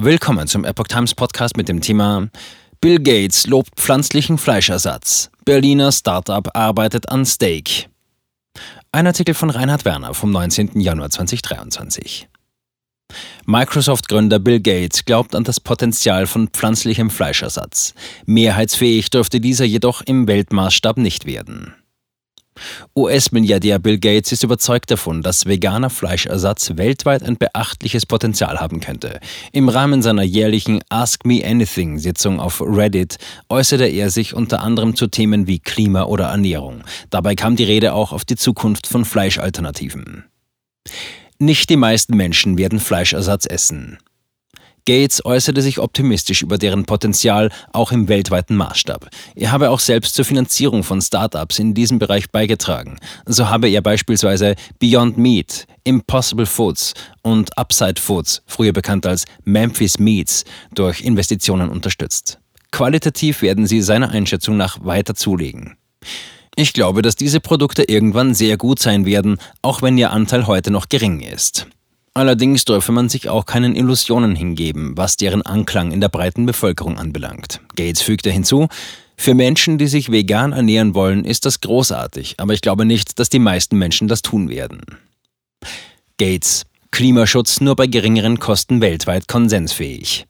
Willkommen zum Epoch Times Podcast mit dem Thema Bill Gates lobt pflanzlichen Fleischersatz. Berliner Startup arbeitet an Steak. Ein Artikel von Reinhard Werner vom 19. Januar 2023. Microsoft-Gründer Bill Gates glaubt an das Potenzial von pflanzlichem Fleischersatz. Mehrheitsfähig dürfte dieser jedoch im Weltmaßstab nicht werden. US-Milliardär Bill Gates ist überzeugt davon, dass veganer Fleischersatz weltweit ein beachtliches Potenzial haben könnte. Im Rahmen seiner jährlichen Ask Me Anything-Sitzung auf Reddit äußerte er sich unter anderem zu Themen wie Klima oder Ernährung. Dabei kam die Rede auch auf die Zukunft von Fleischalternativen. Nicht die meisten Menschen werden Fleischersatz essen. Gates äußerte sich optimistisch über deren Potenzial auch im weltweiten Maßstab. Er habe auch selbst zur Finanzierung von Startups in diesem Bereich beigetragen. So habe er beispielsweise Beyond Meat, Impossible Foods und Upside Foods, früher bekannt als Memphis Meats, durch Investitionen unterstützt. Qualitativ werden sie seiner Einschätzung nach weiter zulegen. Ich glaube, dass diese Produkte irgendwann sehr gut sein werden, auch wenn ihr Anteil heute noch gering ist. Allerdings dürfe man sich auch keinen Illusionen hingeben, was deren Anklang in der breiten Bevölkerung anbelangt. Gates fügte hinzu, für Menschen, die sich vegan ernähren wollen, ist das großartig, aber ich glaube nicht, dass die meisten Menschen das tun werden. Gates, Klimaschutz nur bei geringeren Kosten weltweit konsensfähig.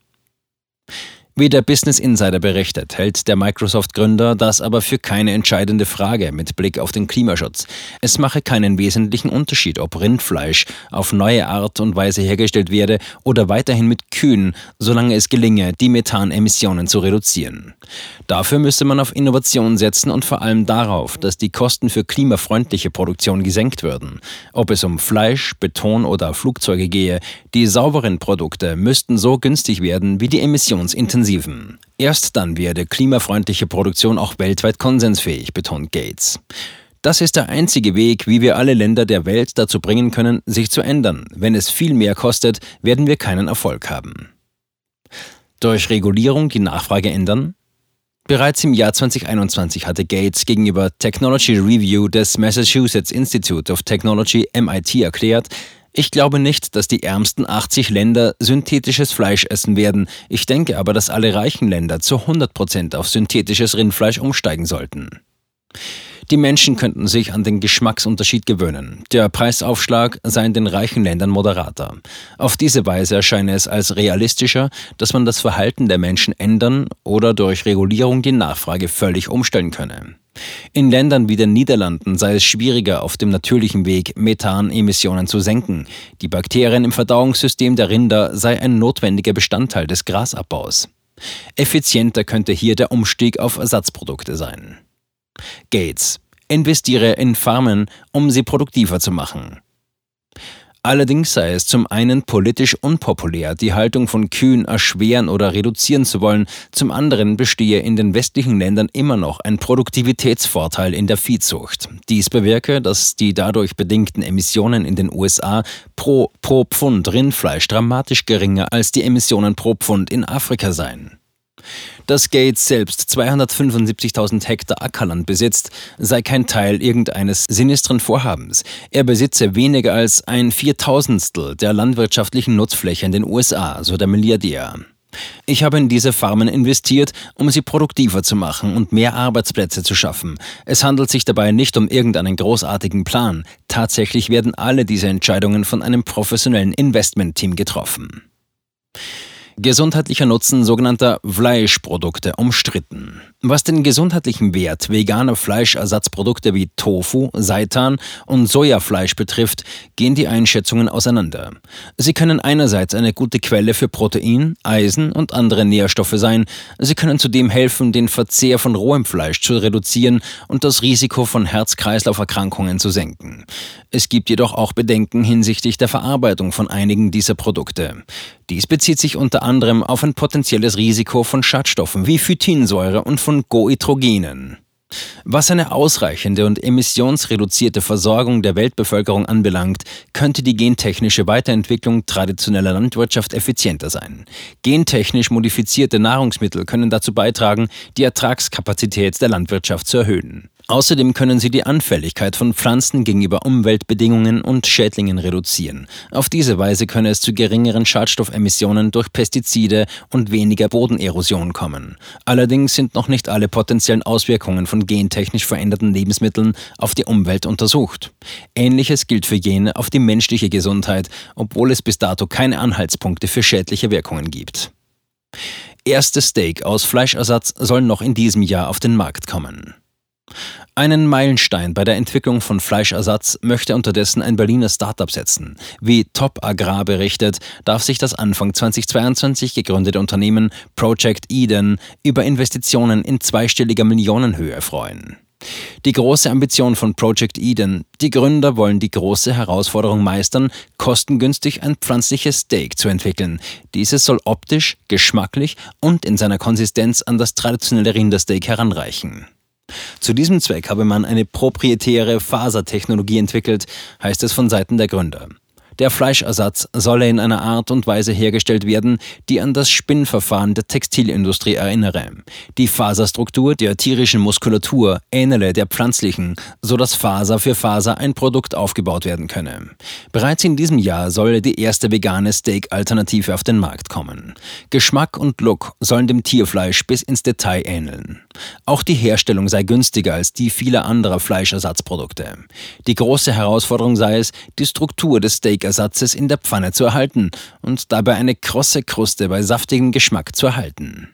Wie der Business Insider berichtet, hält der Microsoft-Gründer das aber für keine entscheidende Frage mit Blick auf den Klimaschutz. Es mache keinen wesentlichen Unterschied, ob Rindfleisch auf neue Art und Weise hergestellt werde oder weiterhin mit Kühen, solange es gelinge, die Methanemissionen zu reduzieren. Dafür müsse man auf Innovation setzen und vor allem darauf, dass die Kosten für klimafreundliche Produktion gesenkt würden. Ob es um Fleisch, Beton oder Flugzeuge gehe, die sauberen Produkte müssten so günstig werden wie die emissionsintensiven intensiven. Erst dann werde klimafreundliche Produktion auch weltweit konsensfähig, betont Gates. Das ist der einzige Weg, wie wir alle Länder der Welt dazu bringen können, sich zu ändern. Wenn es viel mehr kostet, werden wir keinen Erfolg haben. Durch Regulierung die Nachfrage ändern? Bereits im Jahr 2021 hatte Gates gegenüber Technology Review des Massachusetts Institute of Technology MIT erklärt, ich glaube nicht, dass die ärmsten 80 Länder synthetisches Fleisch essen werden. Ich denke aber, dass alle reichen Länder zu 100 Prozent auf synthetisches Rindfleisch umsteigen sollten. Die Menschen könnten sich an den Geschmacksunterschied gewöhnen. Der Preisaufschlag sei in den reichen Ländern moderater. Auf diese Weise erscheine es als realistischer, dass man das Verhalten der Menschen ändern oder durch Regulierung die Nachfrage völlig umstellen könne. In Ländern wie den Niederlanden sei es schwieriger, auf dem natürlichen Weg Methanemissionen zu senken. Die Bakterien im Verdauungssystem der Rinder sei ein notwendiger Bestandteil des Grasabbaus. Effizienter könnte hier der Umstieg auf Ersatzprodukte sein. Gates investiere in Farmen, um sie produktiver zu machen. Allerdings sei es zum einen politisch unpopulär, die Haltung von Kühen erschweren oder reduzieren zu wollen, zum anderen bestehe in den westlichen Ländern immer noch ein Produktivitätsvorteil in der Viehzucht. Dies bewirke, dass die dadurch bedingten Emissionen in den USA pro, pro Pfund Rindfleisch dramatisch geringer als die Emissionen pro Pfund in Afrika seien. Dass Gates selbst 275.000 Hektar Ackerland besitzt, sei kein Teil irgendeines sinistren Vorhabens. Er besitze weniger als ein Viertausendstel der landwirtschaftlichen Nutzfläche in den USA, so der Milliardär. Ich habe in diese Farmen investiert, um sie produktiver zu machen und mehr Arbeitsplätze zu schaffen. Es handelt sich dabei nicht um irgendeinen großartigen Plan. Tatsächlich werden alle diese Entscheidungen von einem professionellen Investmentteam getroffen. Gesundheitlicher Nutzen sogenannter Fleischprodukte umstritten. Was den gesundheitlichen Wert veganer Fleischersatzprodukte wie Tofu, Seitan und Sojafleisch betrifft, gehen die Einschätzungen auseinander. Sie können einerseits eine gute Quelle für Protein, Eisen und andere Nährstoffe sein, sie können zudem helfen, den Verzehr von rohem Fleisch zu reduzieren und das Risiko von Herz-Kreislauf-Erkrankungen zu senken. Es gibt jedoch auch Bedenken hinsichtlich der Verarbeitung von einigen dieser Produkte. Dies bezieht sich unter anderem auf ein potenzielles Risiko von Schadstoffen wie Phytinsäure und von Goitrogenen. Was eine ausreichende und emissionsreduzierte Versorgung der Weltbevölkerung anbelangt, könnte die gentechnische Weiterentwicklung traditioneller Landwirtschaft effizienter sein. Gentechnisch modifizierte Nahrungsmittel können dazu beitragen, die Ertragskapazität der Landwirtschaft zu erhöhen. Außerdem können sie die Anfälligkeit von Pflanzen gegenüber Umweltbedingungen und Schädlingen reduzieren. Auf diese Weise könne es zu geringeren Schadstoffemissionen durch Pestizide und weniger Bodenerosion kommen. Allerdings sind noch nicht alle potenziellen Auswirkungen von gentechnisch veränderten Lebensmitteln auf die Umwelt untersucht. Ähnliches gilt für jene auf die menschliche Gesundheit, obwohl es bis dato keine Anhaltspunkte für schädliche Wirkungen gibt. Erste Steak aus Fleischersatz soll noch in diesem Jahr auf den Markt kommen. Einen Meilenstein bei der Entwicklung von Fleischersatz möchte unterdessen ein Berliner Startup setzen. Wie Top Agrar berichtet, darf sich das Anfang 2022 gegründete Unternehmen Project Eden über Investitionen in zweistelliger Millionenhöhe freuen. Die große Ambition von Project Eden, die Gründer wollen die große Herausforderung meistern, kostengünstig ein pflanzliches Steak zu entwickeln. Dieses soll optisch, geschmacklich und in seiner Konsistenz an das traditionelle Rindersteak heranreichen. Zu diesem Zweck habe man eine proprietäre Fasertechnologie entwickelt, heißt es von Seiten der Gründer. Der Fleischersatz solle in einer Art und Weise hergestellt werden, die an das Spinnverfahren der Textilindustrie erinnere. Die Faserstruktur der tierischen Muskulatur ähnele der pflanzlichen, so dass Faser für Faser ein Produkt aufgebaut werden könne. Bereits in diesem Jahr solle die erste vegane Steak-Alternative auf den Markt kommen. Geschmack und Look sollen dem Tierfleisch bis ins Detail ähneln. Auch die Herstellung sei günstiger als die vieler anderer Fleischersatzprodukte. Die große Herausforderung sei es, die Struktur des Steak Fleischersatzes in der Pfanne zu erhalten und dabei eine krosse Kruste bei saftigem Geschmack zu erhalten.